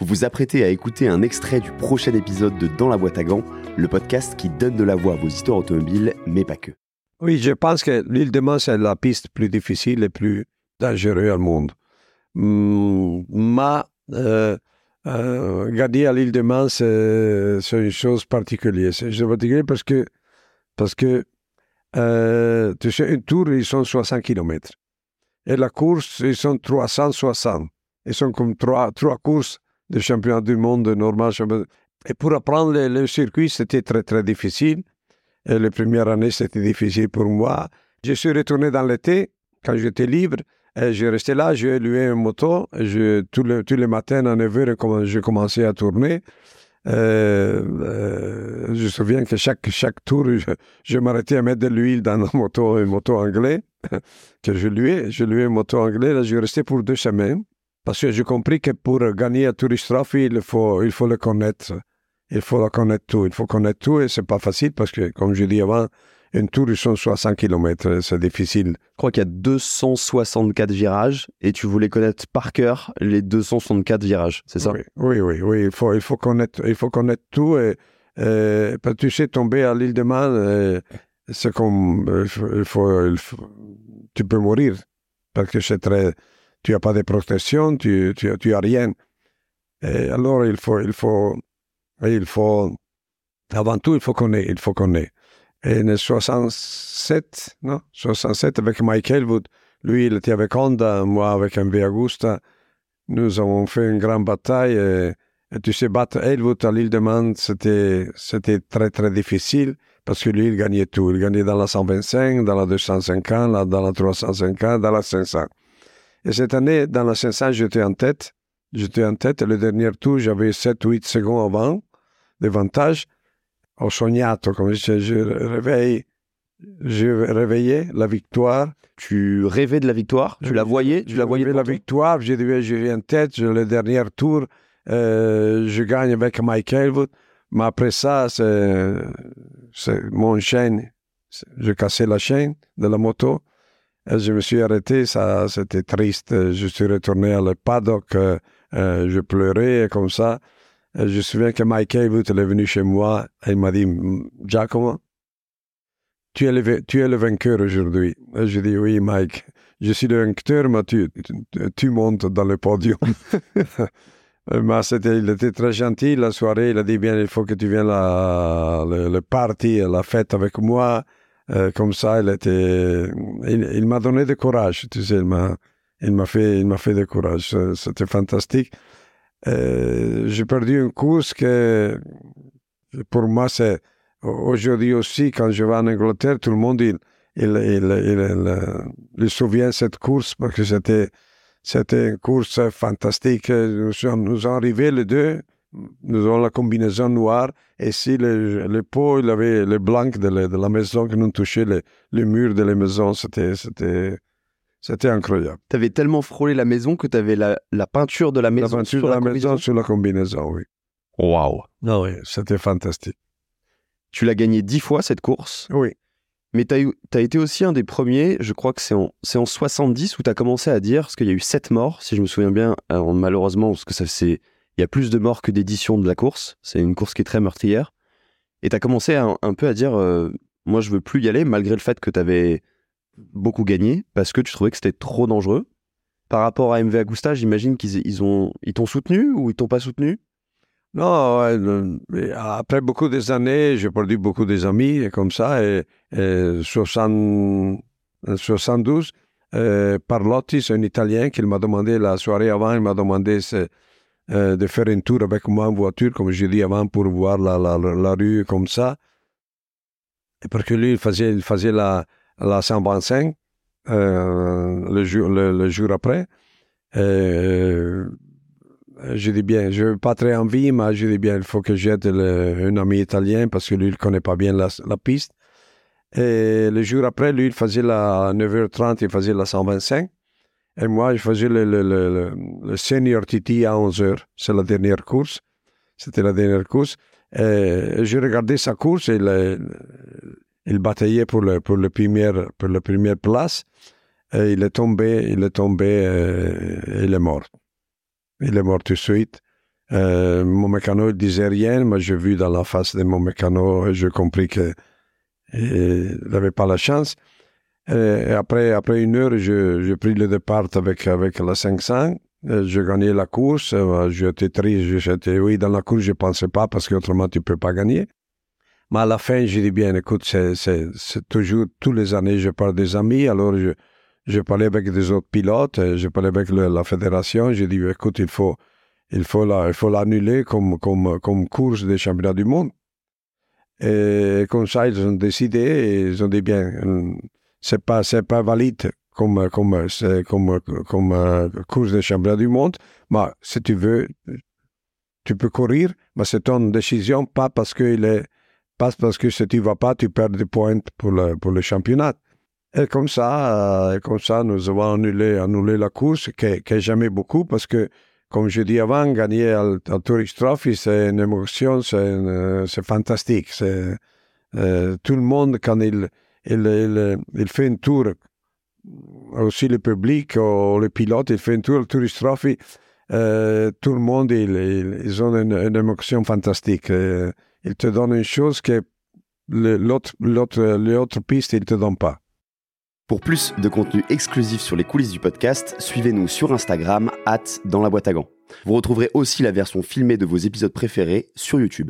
Vous vous apprêtez à écouter un extrait du prochain épisode de Dans la boîte à gants, le podcast qui donne de la voix à vos histoires automobiles, mais pas que. Oui, je pense que l'île de Man, c'est la piste plus difficile et plus dangereuse au monde. Mm, ma euh, euh, gagner à l'île de Man, c'est une chose particulière. C'est particulier parce que, parce que euh, tu sais, une tour, ils sont 60 km. Et la course, ils sont 360. Ils sont comme trois, trois courses de championnat du monde normal. Et pour apprendre le, circuit, c'était très, très difficile. Et les premières années, c'était difficile pour moi. Je suis retourné dans l'été, quand j'étais libre. Et je restais là, j'ai loué une moto. Tous, les, tous les matins à 9h, je commençais à tourner. Euh, euh, je me souviens que chaque, chaque tour, je, m'arrêtais à mettre de l'huile dans la moto, une moto anglaise que je louais. Je louais une moto anglaise. Là, je restais pour deux semaines. Parce que j'ai compris que pour gagner à Tourist Trophy, il faut, il faut le connaître. Il faut le connaître tout. Il faut connaître tout et c'est pas facile parce que, comme je dis avant, une tour, ils sont 60 km. C'est difficile. Je crois qu'il y a 264 virages et tu voulais connaître par cœur les 264 virages, c'est ça? Oui, oui, oui, Il faut, il faut connaître, il faut connaître tout et, tu sais, tomber à l'île de Man, c'est comme, il faut, il faut, tu peux mourir parce que c'est très, tu n'as pas de protection, tu n'as as rien. Et alors, il faut, il faut, avant tout, il faut connaître, il faut connaître. Et en 67, non, 67, avec Mike Elwood, lui, il était avec Honda, moi avec un Agusta, nous avons fait une grande bataille. Et, tu sais, battre Elwood à l'île de Man, c'était très, très difficile parce que lui, il gagnait tout. Il gagnait dans la 125, dans la 250, dans la 350, dans la 500. Et cette année, dans la 500, j'étais en tête. J'étais en tête. Le dernier tour, j'avais 7-8 secondes avant d'avantage. Au sognato, comme je, je réveille, je réveillais la victoire. Tu rêvais de la victoire? Tu la voyais? Tu la voyais la victoire. J'ai j'ai en tête. Le dernier tour, euh, je gagne avec Mike Elwood. Mais après ça, c'est mon chaîne. J'ai cassé la chaîne de la moto. Je me suis arrêté, ça, c'était triste. Je suis retourné à le paddock, euh, euh, je pleurais comme ça. Je me souviens que Mike Haywood est venu chez moi et il m'a dit Giacomo, tu es le, tu es le vainqueur aujourd'hui. Je dis oui, Mike, je suis le vainqueur, mais tu, tu, montes dans le podium. mais c'était, il était très gentil la soirée. Il a dit bien, il faut que tu viennes à le, le party, la fête avec moi. Euh, comme ça, il était, il, m'a donné du courage, tu sais, il m'a, il m'a fait, il m'a fait du courage. C'était fantastique. Euh, j'ai perdu une course que, pour moi, c'est, aujourd'hui aussi, quand je vais en Angleterre, tout le monde, il, il, il, il, souvient cette course parce que c'était, c'était une course fantastique. Nous sommes arrivés les deux nous avons la combinaison noire et si le, le pot, il avait le blanc de la, de la maison qui nous touchait le, le mur de la maison. C'était, c'était, c'était incroyable. Tu avais tellement frôlé la maison que tu avais la, la, peinture de la maison la peinture sur de la, maison sur la combinaison, oui. Waouh. Ah oui, c'était fantastique. Tu l'as gagné dix fois cette course. Oui. Mais tu as, été aussi un des premiers, je crois que c'est en, en 70 où tu as commencé à dire, parce qu'il y a eu sept morts, si je me souviens bien, malheureusement, parce que ça c'est il y a plus de morts que d'éditions de la course. C'est une course qui est très meurtrière. Et tu as commencé un, peu à dire euh, Moi, je veux plus y aller, malgré le fait que tu avais beaucoup gagné, parce que tu trouvais que c'était trop dangereux. Par rapport à MV Agusta, j'imagine qu'ils ils ont, ils t'ont soutenu ou ils t'ont pas soutenu? Non, après beaucoup des années, j'ai perdu beaucoup des amis comme ça. Et, et 72, euh, Parlotti, c'est un Italien qui m'a demandé la soirée avant, il m'a demandé euh, de faire un tour avec moi en voiture, comme je dit avant, pour voir la, la, rue comme ça. Parce que lui, il faisait, il faisait la, la 125 euh, le, jour, le, jour après. Euh, je dis bien, je n'ai pas très envie, mais je dis bien, il faut que j'aide un ami italien parce que lui, il ne connaît pas bien la, la, piste. Et le jour après, lui, il faisait la 9h30, il faisait la 125. Et moi, je faisais le, senior TT à 11 heures. C'est la dernière course. C'était la dernière course. Et je regardais sa course il bataillait pour, le, pour, le premier, pour la première place. Il est tombé, il est tombé, et il est mort. Il est mort tout de suite. Euh, mon mécano ne disait rien, mais j'ai vu dans la face de mon mécano et j'ai compris qu'il n'avait pas la chance. Et après, après une heure, j'ai pris le départ avec, avec la 500. J'ai gagné la course. J'étais triste. J'étais, oui, dans la course, je ne pensais pas parce qu'autrement, tu ne peux pas gagner. Mais à la fin, j'ai dit bien, écoute, c'est toujours, tous les années, je parle des amis. Alors, je, je parlais avec des autres pilotes, je parlais avec la fédération. J'ai dit, écoute, il faut, il faut la, il faut l'annuler comme, comme, comme course des championnats du monde. Et comme ça, ils ont décidé ils ont dit bien, c'est pas, c'est pas valide comme, comme, comme, comme euh, course des championnats du monde. Mais si tu veux, tu peux courir, mais c'est ton décision, pas parce que il est, pas parce que si tu vas pas, tu perds des points pour le, pour le championnat. Et comme ça, euh, comme ça, nous avons annulé, annulé la course, qui, qui jamais beaucoup, parce que comme je dis avant, gagner à Tourist Trophy, c'est une émotion, c'est fantastique. C'est euh, tout le monde, quand il, il, il, fait un tour, aussi le public ou le pilote, il fait un tour Tourist Trophy, euh, tout le monde, ils, ils ont une, une, émotion fantastique. Euh, ils te donnent une chose que l'autre piste, ils ne te donnent pas. Pour plus de contenu exclusif sur les coulisses du podcast, suivez-nous sur Instagram, at dans la boîte à gants. Vous retrouverez aussi la version filmée de vos épisodes préférés sur YouTube.